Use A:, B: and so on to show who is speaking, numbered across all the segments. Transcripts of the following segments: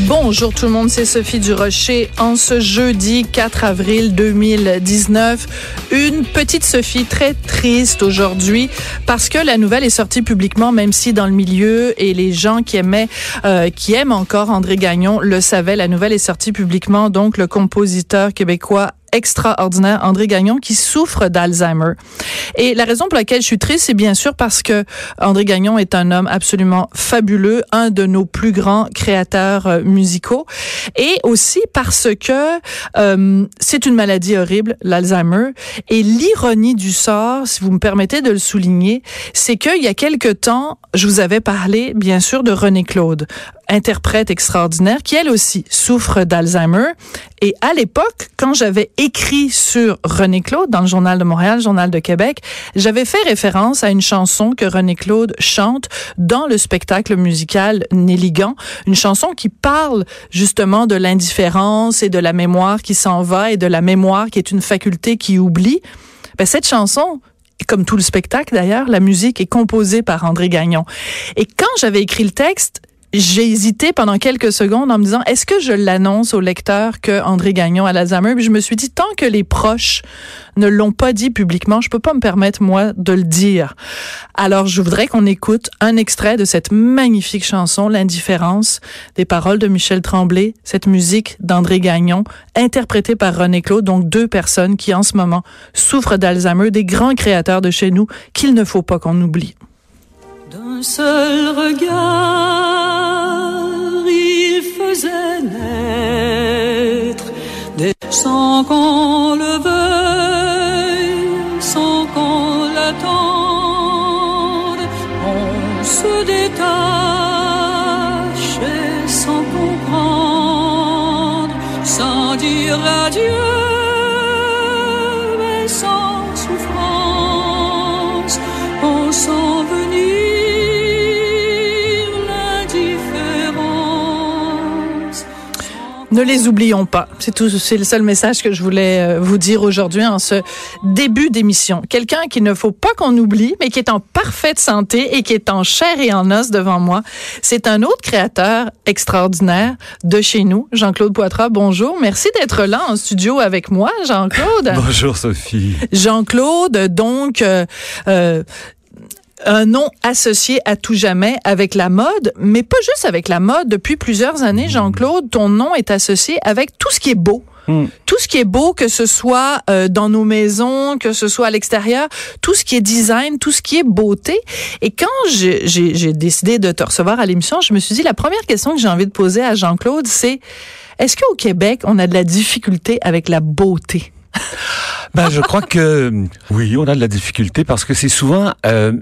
A: Bonjour tout le monde, c'est Sophie Durocher. En ce jeudi 4 avril 2019, une petite Sophie très triste aujourd'hui parce que la nouvelle est sortie publiquement, même si dans le milieu et les gens qui aimaient, euh, qui aiment encore André Gagnon le savaient, la nouvelle est sortie publiquement. Donc le compositeur québécois extraordinaire, André Gagnon, qui souffre d'Alzheimer. Et la raison pour laquelle je suis triste, c'est bien sûr parce que André Gagnon est un homme absolument fabuleux, un de nos plus grands créateurs euh, musicaux, et aussi parce que euh, c'est une maladie horrible, l'Alzheimer. Et l'ironie du sort, si vous me permettez de le souligner, c'est qu'il y a quelque temps, je vous avais parlé, bien sûr, de René Claude, interprète extraordinaire, qui elle aussi souffre d'Alzheimer. Et à l'époque, quand j'avais écrit sur René Claude dans le Journal de Montréal, Journal de Québec, j'avais fait référence à une chanson que René Claude chante dans le spectacle musical Néligan, une chanson qui parle justement de l'indifférence et de la mémoire qui s'en va et de la mémoire qui est une faculté qui oublie. Ben, cette chanson, comme tout le spectacle d'ailleurs, la musique est composée par André Gagnon. Et quand j'avais écrit le texte, j'ai hésité pendant quelques secondes en me disant est-ce que je l'annonce au lecteur que André Gagnon a l'Alzheimer? Puis je me suis dit tant que les proches ne l'ont pas dit publiquement, je peux pas me permettre moi de le dire. Alors je voudrais qu'on écoute un extrait de cette magnifique chanson L'indifférence des paroles de Michel Tremblay, cette musique d'André Gagnon interprétée par René Claude, donc deux personnes qui en ce moment souffrent d'Alzheimer, des grands créateurs de chez nous qu'il ne faut pas qu'on oublie.
B: Seul regard, il faisait naître des sans qu'on le veuille, sans qu'on l'attende, on se détache sans comprendre, sans dire adieu.
A: Ne les oublions pas. C'est tout, c'est le seul message que je voulais euh, vous dire aujourd'hui en ce début d'émission. Quelqu'un qu'il ne faut pas qu'on oublie, mais qui est en parfaite santé et qui est en chair et en os devant moi. C'est un autre créateur extraordinaire de chez nous, Jean-Claude Poitras. Bonjour. Merci d'être là en studio avec moi, Jean-Claude.
C: Bonjour, Sophie.
A: Jean-Claude, donc, euh, euh, un nom associé à tout jamais avec la mode, mais pas juste avec la mode. Depuis plusieurs années, Jean-Claude, ton nom est associé avec tout ce qui est beau.
C: Hmm.
A: Tout ce qui est beau, que ce soit euh, dans nos maisons, que ce soit à l'extérieur, tout ce qui est design, tout ce qui est beauté. Et quand j'ai j'ai décidé de te recevoir à l'émission, je me suis dit, la première question que j'ai envie de poser à Jean-Claude, c'est, est-ce qu'au Québec, on a de la difficulté avec la beauté?
C: Ben, je crois que oui, on a de la difficulté parce que c'est souvent, euh,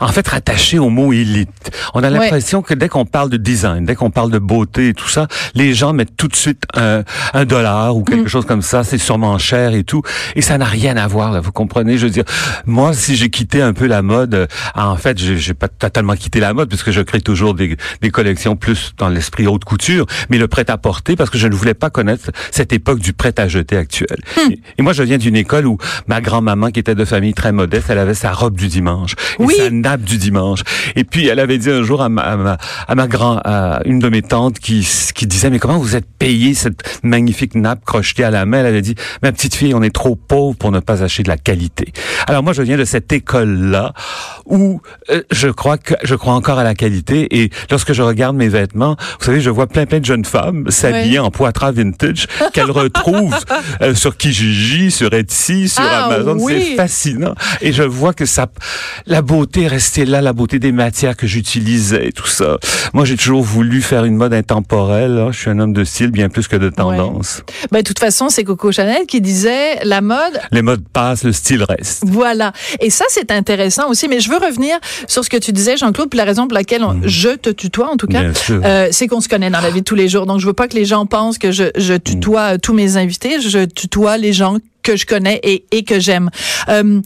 C: en fait, rattaché au mot élite. On a l'impression que dès qu'on parle de design, dès qu'on parle de beauté et tout ça, les gens mettent tout de suite un, un dollar ou quelque
A: Mm.
C: chose comme ça. C'est sûrement cher et tout, et ça n'a rien à voir. Là, vous comprenez? Je veux dire, moi, si j'ai quitté un peu la mode, euh, en fait, j'ai pas totalement quitté la mode puisque je crée toujours des, des collections plus dans l'esprit haute couture, mais le prêt à porter parce que je ne voulais pas connaître cette époque du prêt à jeter actuel. Et, et moi, je viens d'une école où ma grand-maman, qui était de famille très modeste, elle avait sa robe du dimanche, et
A: Oui.
C: sa nappe du dimanche. Et puis, elle avait dit un jour à ma, à ma, à ma grand, à une de mes tantes qui, qui disait, mais comment vous êtes payé cette magnifique nappe crochetée à la main? Elle avait dit, ma petite fille, on est trop pauvre pour ne pas acheter de la qualité. Alors moi, je viens de cette école-là où euh, je crois que je crois encore à la qualité. Et lorsque je regarde mes vêtements, vous savez, je vois plein plein de jeunes femmes s'habiller en poitras vintage qu'elles retrouvent euh, sur Kijiji, sur Etsy, sur
A: Ah,
C: Amazon.
A: oui.
C: C'est fascinant. Et je vois que ça, la beauté est restée là, la beauté des matières que j'utilisais tout ça. Moi, j'ai toujours voulu faire une mode intemporelle. hein. Je suis un homme de style bien plus que de tendance.
A: Ben, de toute façon, c'est Coco Chanel qui disait la mode,
C: Les modes passent, le style reste.
A: voilà. Et ça, c'est intéressant aussi. Mais je veux revenir sur ce que tu disais, Jean-Claude, puis la raison pour laquelle on- je te tutoie, en tout cas, euh, c'est qu'on se connaît dans la vie de tous les jours. Donc, je veux pas que les gens pensent que je, je tutoie euh, tous mes invités. Je tutoie les gens que je connais et, et que j'aime. Euh,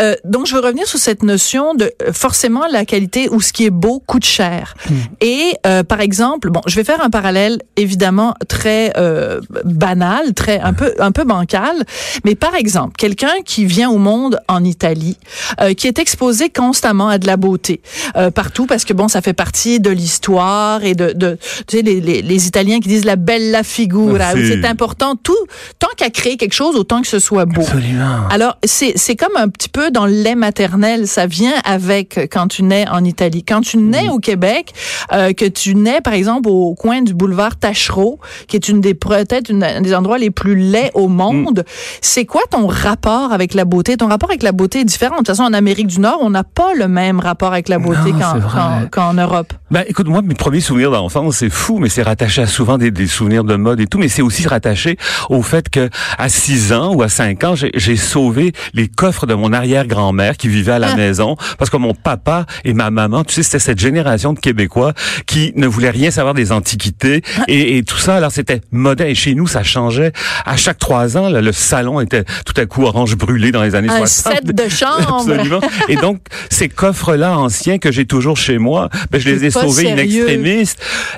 A: euh, donc, je veux revenir sur cette notion de euh, forcément la qualité ou ce qui est beau coûte cher.
C: Hmm.
A: Et euh, par exemple, bon, je vais faire un parallèle évidemment très euh, banal, très un peu un peu bancal, mais par exemple, quelqu'un qui vient au monde en Italie, euh, qui est exposé constamment à de la beauté euh, partout parce que bon, ça fait partie de l'histoire et de, de tu sais les, les, les Italiens qui disent la bella figura, où
C: Merci.
A: c'est important tout tant qu'à créer quelque chose autant que ce soit beau.
C: Absolument.
A: Alors, c'est, c'est comme un petit peu dans le lait maternel. Ça vient avec quand tu nais en Italie. Quand tu nais au Québec, euh, que tu nais, par exemple, au coin du boulevard Tachereau, qui est une des, peut-être une, un des endroits les plus laids au monde, c'est quoi ton rapport avec la beauté? Ton rapport avec la beauté est différent. De toute façon, en Amérique du Nord, on n'a pas le même rapport avec la beauté
C: Non,
A: qu'en- qu'en Europe.
C: Ben, écoute, moi, mes premiers souvenirs d'enfance, c'est fou, mais c'est rattaché à souvent des, des souvenirs de mode et tout, mais c'est aussi rattaché au fait que à 6 ans ou à 5 ans, j'ai sauvé les coffres de mon arrière-grand-mère qui vivait à la
A: Ah.
C: maison parce que mon papa et ma maman, tu sais, c'était cette génération de Québécois qui ne voulaient rien savoir des antiquités
A: Ah.
C: et, et tout ça. Alors, c'était moderne. Et chez nous, ça changeait. À chaque trois ans, là, le salon était tout à coup orange brûlé dans les années
A: Un
C: 60.
A: set de chambre.
C: Absolument. Et donc, ces coffres-là anciens que j'ai toujours chez moi, ben, je les ai sauvés in extremis.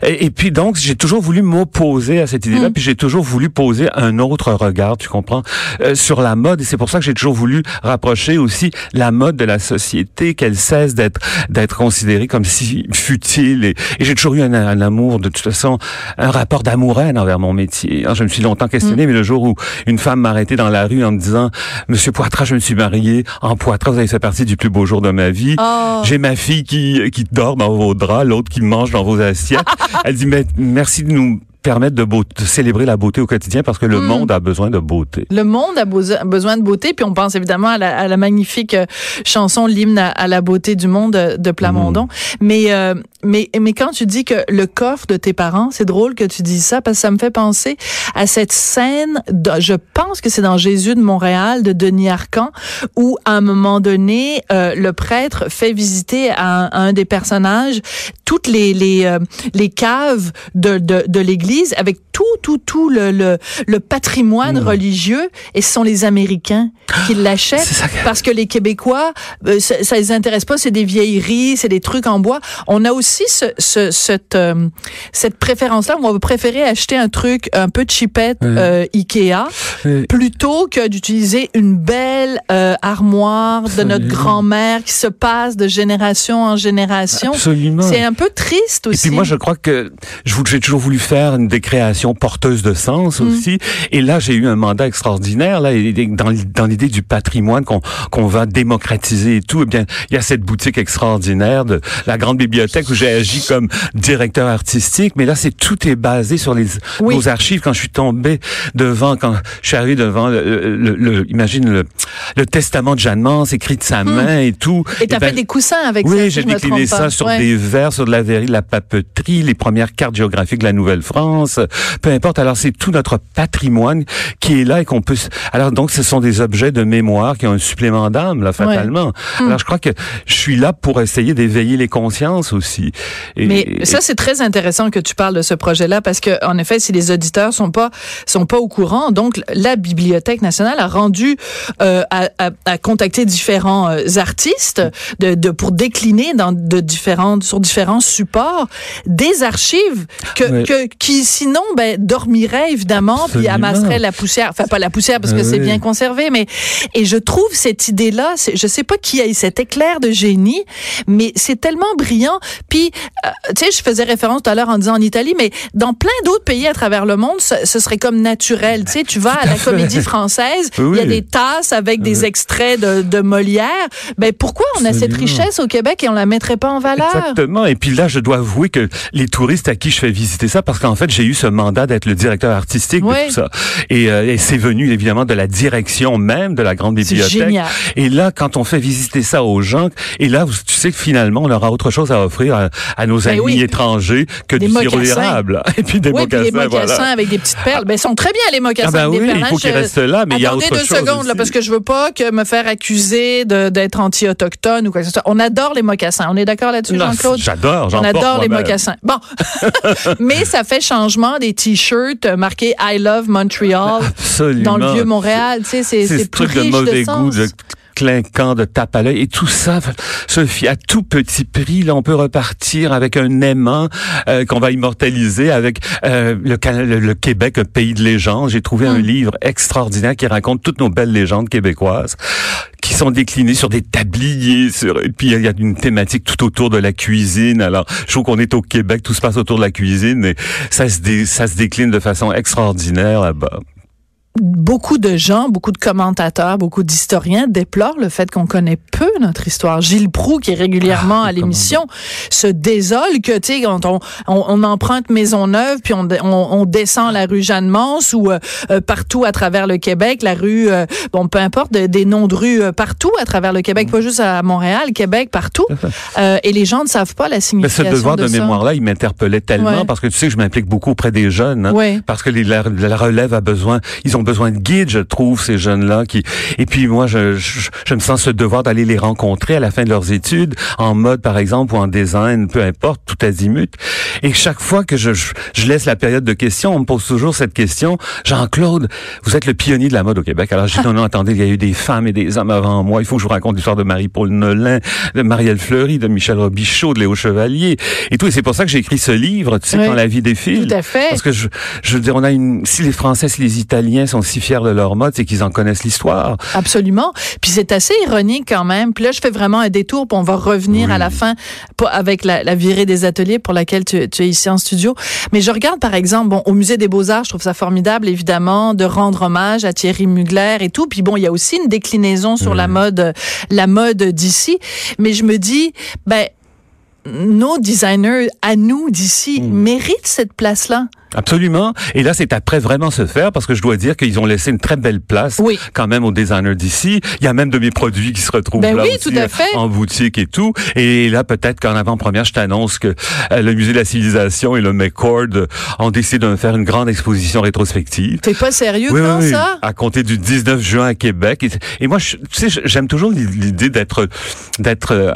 C: Et, et puis donc, j'ai toujours voulu m'opposer à cette idée-là,
A: Mm.
C: puis j'ai toujours voulu poser un autre regard, tu comprends, euh, sur la mode. Et c'est pour ça que j'ai toujours voulu rapprocher aussi la mode de la société, qu'elle cesse d'être d'être considérée comme si futile. Et, et j'ai toujours eu un, un amour, de toute façon, un rapport d'amour-haine envers mon métier. hein. Je me suis longtemps questionné, mais le jour où une femme m'a arrêté dans la rue en me disant, Monsieur Poitras, je me suis marié en Poitras, vous avez fait partie du plus beau jour de ma vie.
A: Oh.
C: J'ai ma fille qui, qui dort dans vos draps, l'autre qui mange dans vos assiettes. Elle dit, mais merci de nous permettre de, beau- de célébrer la beauté au quotidien parce que le
A: Mm.
C: monde a besoin de beauté.
A: Le monde a beso- besoin de beauté, puis on pense évidemment à la, à la magnifique euh, chanson l'hymne à, à la beauté du monde euh, de Plamondon. Mais euh, mais mais quand tu dis que le coffre de tes parents, c'est drôle que tu dises ça parce que ça me fait penser à cette scène. de- je pense que c'est dans Jésus de Montréal de Denis Arcan où à un moment donné euh, le prêtre fait visiter à un, à un des personnages toutes les les euh, les caves de de, de l'église avec tout tout tout le le, le patrimoine religieux et ce sont les Américains qui l'achètent parce que les Québécois euh, ça, ça les intéresse pas c'est des vieilleries c'est des trucs en bois on a aussi ce, ce cette euh, cette préférence là où on va préférer acheter un truc un peu cheapette
C: Ouais.
A: euh, Ikea
C: Oui.
A: plutôt que d'utiliser une belle euh, armoire de notre grand-mère qui se passe de génération en génération
C: Absolument.
A: c'est un peu triste
C: Et
A: aussi
C: puis moi, je crois que j'ai toujours voulu faire des créations porteuses de sens
A: Mm.
C: aussi. Et là, j'ai eu un mandat extraordinaire là, et- et dans, l'idée du patrimoine qu'on qu'on va démocratiser et tout. Eh bien, il y a cette boutique extraordinaire de la grande bibliothèque où j'ai agi comme directeur artistique. Mais là, c'est tout est basé sur les
A: Oui.
C: nos archives. Quand je suis tombé devant, quand je suis arrivé devant, le, le- le- imagine le, le testament de Jeanne Mance écrit de sa main et tout.
A: et t'as
C: Eh ben,
A: fait des coussins avec ça
C: oui, j'ai décliné ça
A: pas.
C: sur
A: Ouais.
C: des verres, sur de la verrerie, de la papeterie, les premières cartes géographiques de la Nouvelle-France, peu importe. Alors, c'est tout notre patrimoine qui est là et qu'on peut... Alors, donc, ce sont des objets de mémoire qui ont un supplément d'âme, là, fatalement.
A: Hmm.
C: Alors, je crois que je suis là pour essayer d'éveiller les consciences aussi. Et-
A: Mais
C: et-
A: ça c'est très intéressant que tu parles de ce projet-là parce que en effet si les auditeurs sont pas sont pas au courant donc la Bibliothèque nationale a rendu euh, a, a, a contacté différents euh, artistes de, de pour décliner dans de différentes sur différents supports des archives que,
C: Oui.
A: que qui sinon ben dormiraient évidemment puis
C: Absolument.
A: amasseraient la poussière enfin pas la poussière parce que
C: Ah
A: c'est bien conservé mais et je trouve cette idée-là je sais pas qui a eu cet éclair de génie mais c'est tellement brillant puis euh, tu sais, je faisais référence tout à l'heure en disant en Italie, mais dans plein d'autres pays à travers le monde, ce, ce serait comme naturel. Tu sais, tu vas à la comédie française, il
C: Oui.
A: y a des tasses avec des extraits de, de Molière. Ben pourquoi on a cette richesse au Québec et on la mettrait pas en valeur?
C: Exactement. Et puis là, je dois avouer que les touristes à qui je fais visiter ça, parce qu'en fait, j'ai eu ce mandat d'être le directeur artistique
A: Oui.
C: de tout ça. Et, euh, et c'est venu évidemment de la direction même de la grande
A: C'est
C: bibliothèque.
A: génial.
C: Et là, quand on fait visiter ça aux gens, et là, tu sais que finalement, on aura autre chose à offrir à, à, à nos
A: Ben
C: amis
A: oui.
C: étrangers que
A: Des
C: du sirop
A: mocassins.
C: érable. Et puis des
A: oui, puis
C: mocassins,
A: les mocassins
C: voilà.
A: avec des petites perles. Ben, ils sont très bien, les mocassins
C: Ah ben
A: des
C: oui,
A: perles.
C: il faut qu'ils
A: Je-
C: restent là, mais il y a
A: Attendez
C: autre
A: deux
C: chose
A: secondes, là, parce que je veux pas que me faire accuser d'être anti-autochtone ou quoi que ce soit. On adore les mocassins. On est d'accord là-dessus, Jean-Claude?
C: J'adore,
A: On adore les
C: moi-même.
A: mocassins. Bon. Mais ça fait changement des t-shirts marqués I love Montreal
C: Absolument.
A: dans le vieux Montréal. Tu sais, c'est
C: C'est
A: c'est
C: ce
A: plus
C: truc de mauvais goût, de clinquant, de tape à l'œil. Et tout ça, Sophie, à tout petit prix, là, on peut repartir avec un aimant euh, qu'on va immortaliser avec euh, le, le, le Québec, un pays de légendes. J'ai trouvé un livre extraordinaire qui raconte toutes nos belles légendes québécoises qui sont déclinées sur des tabliers. Sur, et puis, il y a une thématique tout autour de la cuisine. Alors, je trouve qu'on est au Québec, tout se passe autour de la cuisine et ça se, dé- ça se décline de façon extraordinaire là-bas.
A: Beaucoup de gens, beaucoup de commentateurs, beaucoup d'historiens déplorent le fait qu'on connaît peu notre histoire. Gilles Proux, qui est régulièrement
C: Ah,
A: à l'émission, se désole que, tu sais, quand on, on, on emprunte Maisonneuve, puis on, on, on descend la rue Jeanne-Mance ou euh, euh, partout à travers le Québec, la rue, euh, bon, peu importe, de- des noms de rues euh, partout à travers le Québec, pas juste à Montréal, Québec, partout. Euh, et les gens ne savent pas la
C: Mais ce
A: signification
C: devoir de,
A: de
C: mémoire-là, il m'interpellait tellement
A: Ouais.
C: parce que tu sais que je m'implique beaucoup auprès des jeunes. hein,
A: Ouais.
C: Parce que les, la, la relève a besoin, ils ont besoin de guides, je trouve, ces jeunes-là. qui Et puis moi, je, je, je me sens ce devoir d'aller les rencontrer à la fin de leurs études, en mode par exemple ou en design, peu importe, tout azimut. Et chaque fois que je, je, je laisse la période de questions, on me pose toujours cette question. Jean-Claude, vous êtes le pionnier de la mode au Québec. Alors je dis non, non, attendez, il y a eu des femmes et des hommes avant moi. Il faut que je vous raconte l'histoire de Marie-Paul Nolin, de Marielle Fleury, de Michel Robichaud, de Léo Chevalier et tout. Et c'est pour ça que j'ai écrit ce livre, tu sais,
A: Oui.
C: quand la vie défile.
A: Tout à fait.
C: Parce que je, je veux dire, on a une, si les Français, si les Italiens sont si fiers de leur mode, c'est qu'ils en connaissent l'histoire.
A: Absolument. Puis c'est assez ironique quand même. Puis là, je fais vraiment un détour, puis on va revenir à la fin avec la, la virée des ateliers pour laquelle tu, tu es ici en studio. Mais je regarde par exemple, bon, au musée des Beaux-Arts, je trouve ça formidable, évidemment, de rendre hommage à Thierry Mugler et tout. Puis bon, il y a aussi une déclinaison sur la mode, la mode d'ici. Mais je me dis, ben, nos designers à nous d'ici méritent cette place-là.
C: Absolument. Et là, c'est après vraiment se faire parce que je dois dire qu'ils ont laissé une très belle place
A: Oui.
C: quand même aux designers d'ici. Il y a même de mes produits qui se retrouvent
A: Ben
C: là
A: oui,
C: aussi,
A: tout à fait.
C: en boutique et tout. Et là, peut-être qu'en avant-première, je t'annonce que euh, le Musée de la Civilisation et le McCord euh, ont décidé de faire une grande exposition rétrospective.
A: T'es pas sérieux
C: Oui, oui.
A: ça?
C: À compter du 19 juin à Québec. Et, moi, je- tu sais, j'aime toujours l'idée d'être d'être euh,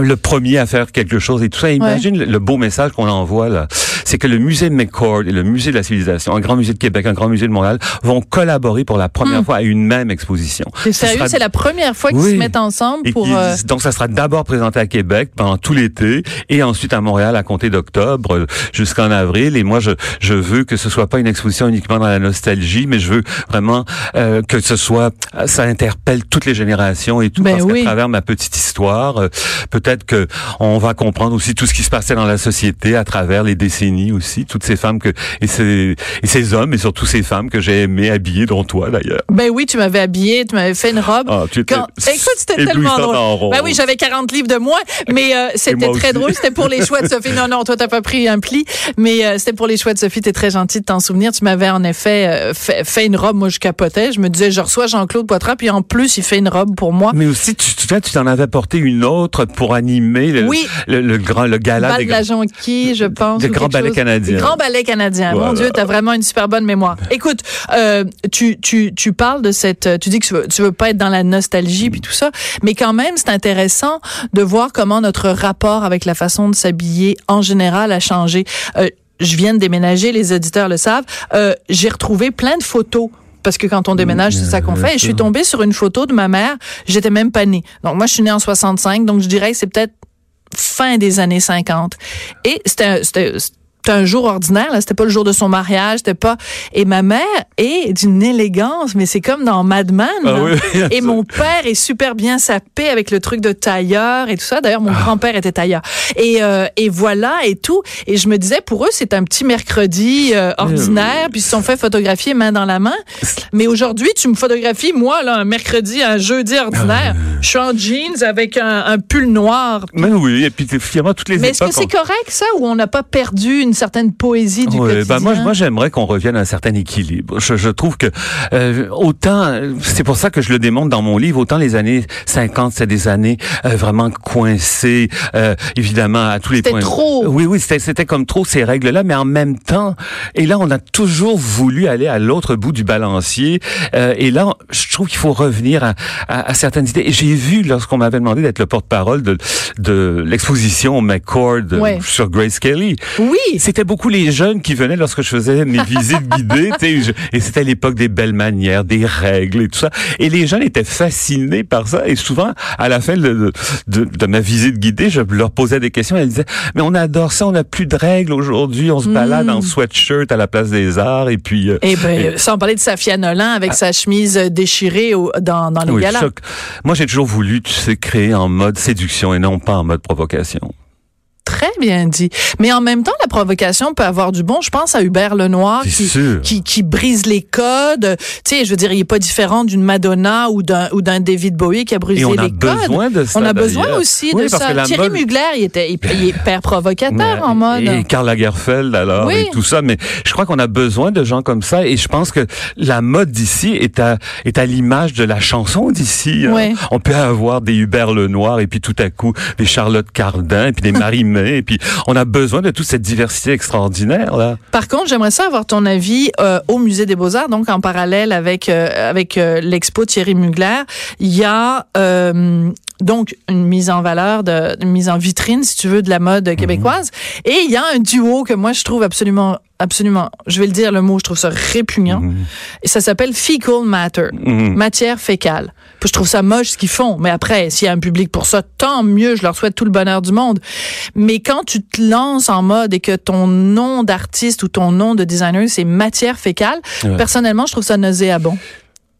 C: le premier à faire quelque chose et tout ça. Et imagine le, le beau message qu'on envoie là. C'est que le musée McCord et le musée de la civilisation, un grand musée de Québec, un grand musée de Montréal, vont collaborer pour la première fois à une même exposition.
A: T'es
C: Ce
A: sérieux?
C: sera-
A: C'est la première fois qu'ils
C: Oui.
A: se mettent ensemble pour... euh,
C: Donc, ça sera d'abord présenté à Québec pendant tout l'été et ensuite à Montréal à compter d'octobre euh, jusqu'en avril. Et moi, je, je veux que ce soit pas une exposition uniquement dans la nostalgie, mais je veux vraiment euh, que ce soit, ça interpelle toutes les générations et tout.
A: Ben
C: parce qu'à
A: oui.
C: travers ma petite histoire, euh, peut-être que on va comprendre aussi tout ce qui se passait dans la société à travers les décennies aussi, toutes ces femmes que et ces, et ces hommes et surtout ces femmes que j'ai aimé habiller, dont toi d'ailleurs.
A: Ben oui, tu m'avais habillé, tu m'avais fait une robe.
C: Ah, tu étais
A: Quand- Écoute, c'était tellement drôle. Ben oui, j'avais 40 livres de moins, mais euh, c'était très drôle. C'était pour les choix de Sophie. Non, non, toi, t'as pas pris un pli, mais euh, c'était pour les choix de Sophie. T'es très gentil de t'en souvenir. Tu m'avais en effet euh, fait, fait une robe. Moi, je capotais. Je me disais, je reçois Jean-Claude Poitras, puis en plus, il fait une robe pour moi.
C: Mais aussi, tu te souviens, tu t'en avais porté une autre pour animer le,
A: Oui.
C: le, le grand, le gala
A: Bal
C: des
A: de la Jonquille, je pense.
C: Le Grand Ballet canadien.
A: Le Grand ballet canadien. Mon
C: Voilà.
A: Dieu, t'as vraiment une super bonne mémoire. Écoute, euh, tu, tu, tu parles de cette, tu dis que tu veux, tu veux pas être dans la nostalgie puis tout ça, mais quand même, c'est intéressant de voir comment notre rapport avec la façon de s'habiller en général a changé. Euh, je viens de déménager, les auditeurs le savent. Euh, J'ai retrouvé plein de photos parce que quand on déménage, c'est ça qu'on fait. Et je suis tombée sur une photo de ma mère. J'étais même pas née. Donc moi, je suis née en 65. Donc je dirais que c'est peut-être fin des années 50. Et c'était c'était un jour ordinaire, là. C'était pas le jour de son mariage, c'était pas. Et ma mère est d'une élégance, mais c'est comme dans Mad Men.
C: Ah oui.
A: et mon père est super bien sapé avec le truc de tailleur et tout ça. D'ailleurs, mon
C: Ah.
A: grand-père était tailleur. Et, euh, et voilà et tout. Et je me disais, pour eux, c'est un petit mercredi euh, ordinaire, puis ils se sont fait photographier main dans la main. Mais aujourd'hui, tu me photographies, moi, là, un mercredi, un jeudi ordinaire.
C: Ah.
A: Je suis en jeans avec un, un pull noir.
C: Mais oui, et puis finalement, toutes les
A: Mais est-ce que c'est correct, ça, ou on n'a pas perdu une certaine poésie du
C: Ouais,
A: quotidien.
C: ben moi, moi j'aimerais qu'on revienne à un certain équilibre. Je, je trouve que euh, autant, c'est pour ça que je le démontre dans mon livre, autant les années 50, c'est des années euh, vraiment coincées, euh, évidemment à tous les
A: C'était
C: points.
A: trop.
C: Oui, oui, c'était c'était comme trop ces règles-là, mais en même temps, et là on a toujours voulu aller à l'autre bout du balancier, euh, et là je trouve qu'il faut revenir à, à, à certaines idées. J'ai vu lorsqu'on m'avait demandé d'être le porte-parole de, de l'exposition McCord euh,
A: Ouais.
C: sur Grace Kelly.
A: Oui.
C: C'était beaucoup les jeunes qui venaient lorsque je faisais mes visites guidées, je- et c'était l'époque des belles manières, des règles et tout ça. Et les jeunes étaient fascinés par ça. Et souvent, à la fin de, de, de ma visite guidée, je leur posais des questions. Elles disaient, mais on adore ça, on n'a plus de règles aujourd'hui, on se balade en sweatshirt à la place des arts. Et puis, euh,
A: Eh ben, sans parler de Safia Nolan avec sa chemise déchirée au- dans, dans les
C: oui,
A: galas.
C: Moi, j'ai toujours voulu, tu sais, créer en mode séduction et non pas en mode provocation.
A: Très bien dit. Mais en même temps, la provocation peut avoir du bon. Je pense à Hubert Lenoir qui, qui, qui brise les codes. Tu sais, je veux dire, il est pas différent d'une Madonna ou d'un ou d'un David Bowie qui a brisé
C: Et on a
A: les codes.
C: besoin de ça,
A: On a besoin aussi
C: Oui,
A: de ça. Thierry
C: mode-
A: Mugler, il était il, il est hyper provocateur
C: Mais-
A: en mode.
C: Et Karl Lagerfeld, alors,
A: Oui.
C: et tout ça. Mais je crois qu'on a besoin de gens comme ça. Et je pense que la mode d'ici est à, est à l'image de la chanson d'ici. hein.
A: Oui.
C: On peut avoir des Hubert Lenoir et puis tout à coup des Charlotte Cardin et puis des Et puis on a besoin de toute cette diversité extraordinaire, là.
A: Par contre, j'aimerais ça avoir ton avis euh, au musée des Beaux-Arts, donc en parallèle avec euh, avec euh, l'expo Thierry Mugler, il y a donc une mise en valeur de une mise en vitrine si tu veux de la mode québécoise et il y a un duo que moi je trouve absolument absolument, je vais le dire le mot, je trouve ça répugnant et ça s'appelle fecal matter,
C: Mhm.
A: matière fécale. Je trouve ça moche ce qu'ils font, mais après s'il y a un public pour ça, tant mieux, je leur souhaite tout le bonheur du monde. Mais quand tu te lances en mode et que ton nom d'artiste ou ton nom de designer c'est matière fécale,
C: Ouais.
A: personnellement, je trouve ça nauséabond.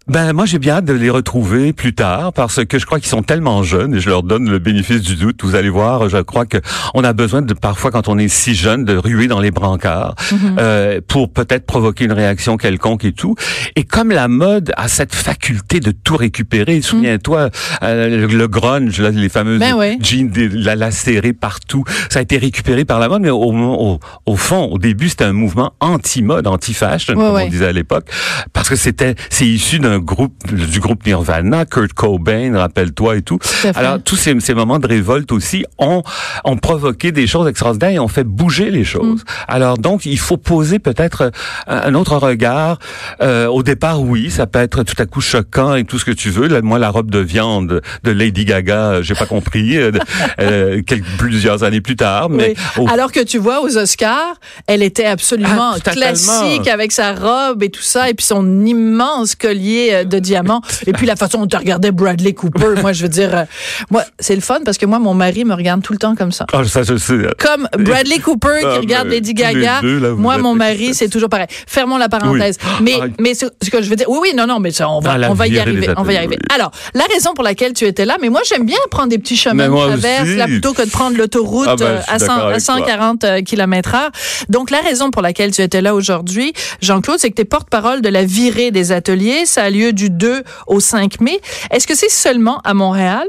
C: Ben moi j'ai bien hâte de les retrouver plus tard parce que je crois qu'ils sont tellement jeunes et je leur donne le bénéfice du doute. Vous allez voir, je crois que on a besoin de parfois quand on est si jeune de ruer dans les brancards euh, pour peut-être provoquer une réaction quelconque et tout. Et comme la mode a cette faculté de tout récupérer, souviens-toi euh, le, le grunge, là, les fameuses
A: Ben
C: jeans la lacérée partout, ça a été récupéré par la mode, mais au, au, au fond, au début c'était un mouvement anti-mode, anti-fashion
A: Ouais,
C: comme
A: ouais.
C: on disait à l'époque, parce que c'était c'est issu d'un groupe du groupe Nirvana, Kurt Cobain, rappelle-toi et tout. Alors tous ces, ces moments de révolte aussi ont ont provoqué des choses extraordinaires et ont fait bouger les choses.
A: Mm.
C: Alors donc il faut poser peut-être un, autre regard. Euh, au départ, oui, ça peut être tout à coup choquant et tout ce que tu veux. Là, moi, la robe de viande de Lady Gaga, euh, j'ai pas compris. euh, euh, quelques plusieurs années plus tard, mais
A: Oui.
C: au
A: Alors que tu vois aux Oscars, elle était absolument
C: Ah,
A: classique avec sa robe et tout ça, et puis son immense collier euh, de diamants, et puis la façon dont tu regardais Bradley Cooper. moi, je veux dire, euh, moi, c'est le fun parce que moi, mon mari me regarde tout le temps comme ça.
C: Ah, ça, je sais.
A: Comme Bradley Cooper qui
C: Ah,
A: regarde Lady Gaga.
C: deux, là, vous
A: moi, mon mari, c'est toujours pareil. Fermons la parenthèse.
C: Oui.
A: Mais,
C: Ah.
A: mais ce, ce que je veux dire, oui, oui, non, non, mais ça, on va,
C: Ah,
A: on va y arriver. On va y arriver.
C: oui.
A: Alors, la raison pour laquelle tu étais là, mais moi, j'aime bien prendre des petits chemins de traverse, là, plutôt que de prendre l'autoroute
C: Ah, ben,
A: euh, à, 100
C: d'accord
A: à
C: avec toi.
A: 140 km heure. Donc, la raison pour laquelle tu étais là aujourd'hui, Jean-Claude, c'est que tu es porte-parole de la virée des ateliers. Ça a lieu du 2 au 5 mai. Est-ce que c'est seulement à Montréal?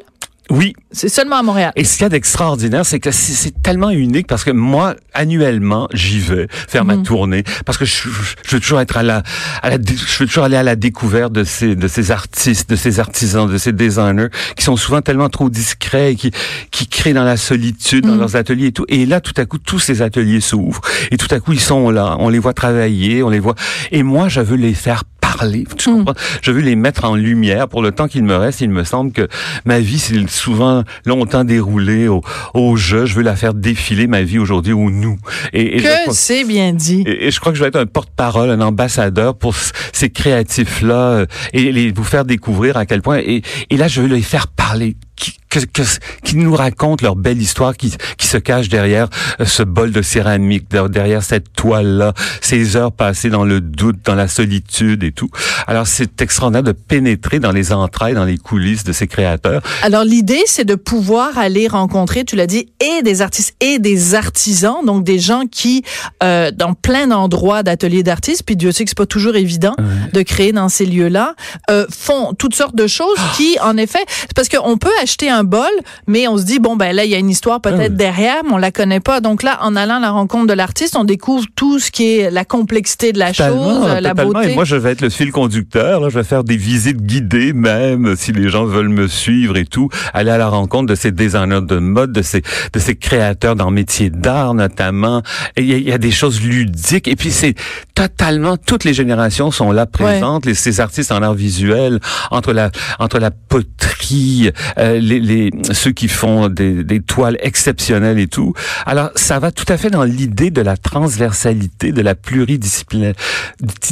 C: Oui,
A: C'est seulement à Montréal.
C: Et ce qu'il y a d'extraordinaire, c'est que c'est- tellement unique parce que moi, annuellement, j'y vais faire
A: Mhm.
C: ma tournée parce que je, veux toujours être à la, à la, dé- je veux toujours aller à la découverte de ces, de ces artistes, de ces artisans, de ces designers qui sont souvent tellement trop discrets et qui, qui créent dans la solitude,
A: Mhm.
C: dans leurs ateliers et tout. Et là, tout à coup, tous ces ateliers s'ouvrent et tout à coup, ils sont là. On les voit travailler, on les voit. Et moi, je veux les faire parler. Tu comprends? Je veux les mettre en lumière pour le temps qu'il me reste. Il me semble que ma vie s'est souvent longtemps déroulée au, au jeu. Je veux la faire défiler ma vie aujourd'hui au nous. Et,
A: Que c'est bien dit.
C: et, et je crois que je vais être un porte-parole, un ambassadeur pour ces créatifs-là euh, et les, vous faire découvrir à quel point. Et, et là, je veux les faire parler, qui, que, que- qui nous racontent leur belle histoire qui, qui se cache derrière euh, ce bol de céramique, der- derrière cette toile-là, ces heures passées dans le doute, dans la solitude et tout. Alors, c'est extraordinaire de pénétrer dans les entrailles, dans les coulisses de ces créateurs.
A: Alors l'idée, c'est de pouvoir aller rencontrer, tu l'as dit, et des artistes et des artisans, donc des gens qui, euh, dans plein d'endroits d'ateliers d'artistes, puis Dieu sait que c'est pas toujours évident de créer dans ces lieux-là, euh, font toutes sortes de choses qui, en effet, c'est parce qu'on peut acheter un un bol, mais on se dit bon ben là il y a une histoire peut-être
C: Ah oui.
A: derrière, mais on la connaît pas. Donc là, en allant à la rencontre de l'artiste, on découvre tout ce qui est la complexité de la
C: Totalement,
A: chose, euh, la beauté.
C: Et moi, je vais être le fil conducteur. Là, je vais faire des visites guidées, même si les gens veulent me suivre et tout. Aller à la rencontre de ces designers de mode, de ces de ces créateurs dans le métier d'art notamment. Il y, y a des choses ludiques. Et puis c'est totalement toutes les générations sont là présentes. Les, ces artistes en art visuel, entre la entre la poterie, euh, les, les ceux qui font des, des toiles exceptionnelles et tout. Alors ça va tout à fait dans l'idée de la transversalité, de la pluridisciplina-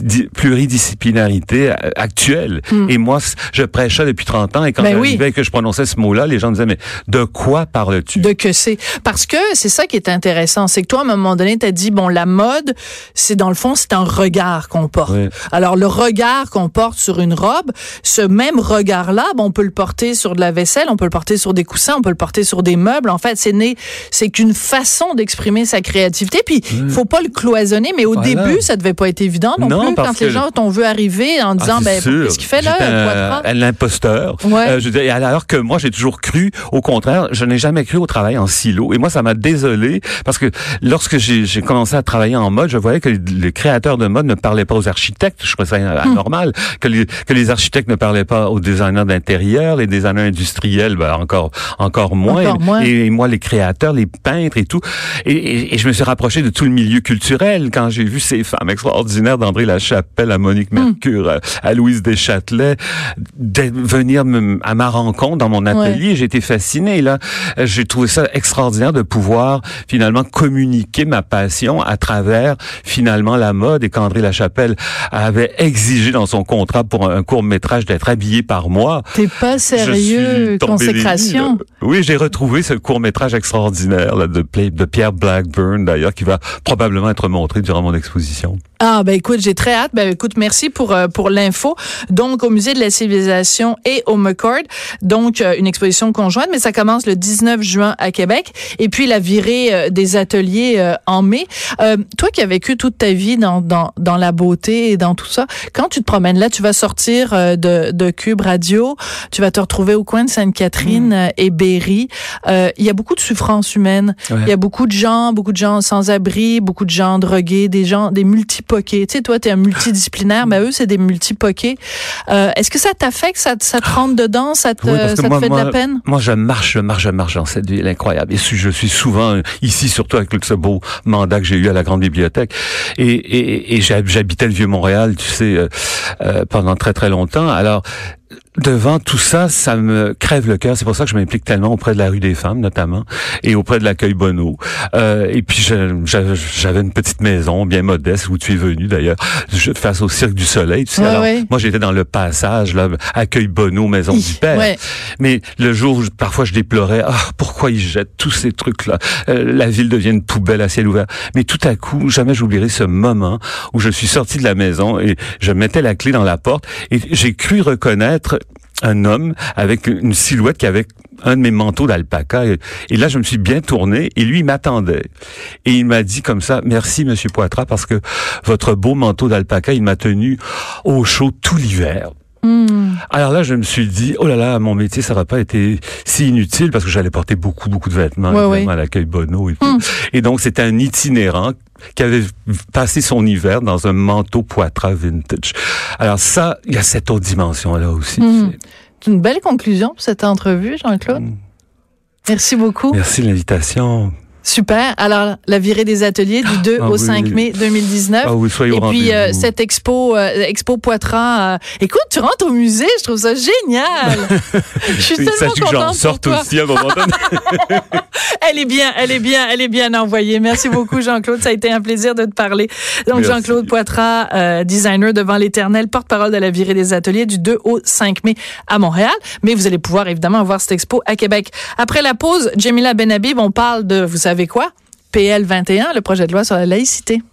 C: di- pluridisciplinarité euh, actuelle. Et moi, je prêche ça depuis 30 ans et quand
A: Hmm. Ben oui.
C: que je prononçais ce mot-là, les gens me disaient, mais de quoi parles-tu?
A: de que c'est? Parce que c'est ça qui est intéressant c'est que toi à un moment donné tu as dit bon la mode c'est dans le fond c'est un regard qu'on porte
C: Oui.
A: alors le regard qu'on porte sur une robe ce même regard là on peut le porter sur de la vaisselle on peut le porter sur des coussins on peut le porter sur des meubles en fait c'est né c'est qu'une façon d'exprimer sa créativité puis faut pas le cloisonner mais au
C: Voilà.
A: début ça devait pas être évident non,
C: Non,
A: plus quand les gens t'ont vu arriver en disant
C: Ah, c'est
A: ben qu'est-ce qu'il fait là
C: un l'imposteur.
A: Ouais.
C: Euh, je alors que moi, j'ai toujours cru, au contraire, je n'ai jamais cru au travail en silo. Et moi, ça m'a désolé parce que lorsque j'ai commencé à travailler en mode, je voyais que les, créateurs de mode ne parlaient pas aux architectes. Je trouvais ça
A: Hmm.
C: anormal. Que, les, que les architectes ne parlaient pas aux designers d'intérieur, les designers industriels, ben, encore encore moins.
A: Encore moins.
C: Et, et moi, les créateurs, les peintres et tout. Et, et- et je me suis rapproché de tout le milieu culturel quand j'ai vu ces femmes extraordinaires d'André Lachapelle à Monique
A: Hmm.
C: Mercure, à, à Louise Deschâtelet, de venir me- à ma rencontre dans mon atelier. J'ai été fasciné. Là, j'ai trouvé ça extraordinaire de pouvoir finalement communiquer ma passion à travers finalement la mode et qu'André Lachapelle avait exigé dans son contrat pour un, court métrage d'être habillé par moi.
A: t'es pas
C: Je
A: sérieux
C: suis tombé là. Oui, j'ai retrouvé ce court métrage extraordinaire là, de Pierre Blackburn d'ailleurs qui va probablement être montré durant mon exposition.
A: Ah ben écoute, j'ai très hâte. Ben écoute, merci pour euh, pour l'info. Donc au musée de la civilisation et au McCord, donc euh, une exposition conjointe, mais ça commence le 19 juin à Québec et puis la virée euh, des ateliers en mai. Euh, toi qui as vécu toute ta vie dans dans dans la beauté et dans tout ça, quand tu te promènes là, tu vas sortir de de Cube Radio, tu vas te retrouver au coin de Sainte-Catherine euh, et Berry. Euh, Il y a beaucoup de souffrance humaine.
C: Ouais.
A: Il y a beaucoup de gens, beaucoup de gens sans abri, beaucoup de gens drogués, des gens, des multipoqués. Tu sais, toi, t'es un multidisciplinaire, mais eux, c'est des multipoqués. Euh, Est-ce que ça t'affecte, ça, te- ça te rentre dedans, ça te,
C: Oui,
A: ça te
C: moi-
A: fait de la peine?
C: Moi, je marche, je marche, je marche dans cette ville incroyable. Et je suis souvent ici, surtout avec ce beau mandat que j'ai eu à la Grande Bibliothèque. Et, et, et j'hab- j'habitais le Vieux-Montréal, tu sais, euh, euh, pendant très, très longtemps. Alors, devant tout ça, ça me crève le cœur. C'est pour ça que je m'implique tellement auprès de la rue des femmes, notamment, et auprès de l'accueil Bono. Euh, et puis, j'avais une petite maison bien modeste où tu es venu, d'ailleurs, face au Cirque du Soleil. Tu sais,
A: Ouais,
C: alors,
A: ouais.
C: moi, j'étais dans le passage, là, accueil Bono, maison du père.
A: Ouais.
C: Mais le jour où parfois je déplorais, ah, pourquoi ils jettent tous ces trucs-là? Euh, La ville devient une poubelle à ciel ouvert. Mais tout à coup, jamais j'oublierai ce moment où je suis sorti de la maison et je mettais la clé dans la porte et j'ai cru reconnaître un homme avec une silhouette qui avait un de mes manteaux d'alpaca. Et, là, je me suis bien tourné et lui, il m'attendait. Et il m'a dit comme ça, merci, Monsieur Poitras, parce que votre beau manteau d'alpaca, il m'a tenu au chaud tout l'hiver.
A: Hmm.
C: Alors là, je me suis dit, oh là là, mon métier, ça va pas été si inutile parce que j'allais porter beaucoup, beaucoup de vêtements
A: Ouais, ouais.
C: à l'accueil Bono et tout.
A: Hmm.
C: Et donc, c'était un itinérant qui avait passé son hiver dans un manteau Poitras vintage. Alors ça, il y a cette autre dimension-là aussi. Sais.
A: C'est une belle conclusion pour cette entrevue, Jean-Claude.
C: Hmm.
A: Merci beaucoup.
C: Merci de l'invitation.
A: Super. Alors, la virée des ateliers du 2
C: Ah
A: au
C: oui.
A: 5 mai 2019.
C: Ah oui, soyez au
A: Et puis euh, cette expo, euh, expo Poitras. euh, écoute, tu rentres au musée, je trouve ça génial. je suis tellement
C: Sache que j'en
A: contente pour
C: sorte
A: toi.
C: aussi à un moment donné.
A: Elle est bien, elle est bien, elle est bien envoyée. Merci beaucoup, Jean-Claude. Ça a été un plaisir de te parler. Donc. Jean-Claude Poitras, designer devant l'éternel, porte-parole de la virée des ateliers du 2 au 5 mai à Montréal. Mais vous allez pouvoir évidemment voir cette expo à Québec. Après la pause, Jamila Benhabib, on parle de, vous savez quoi? PL 21, le projet de loi sur la laïcité.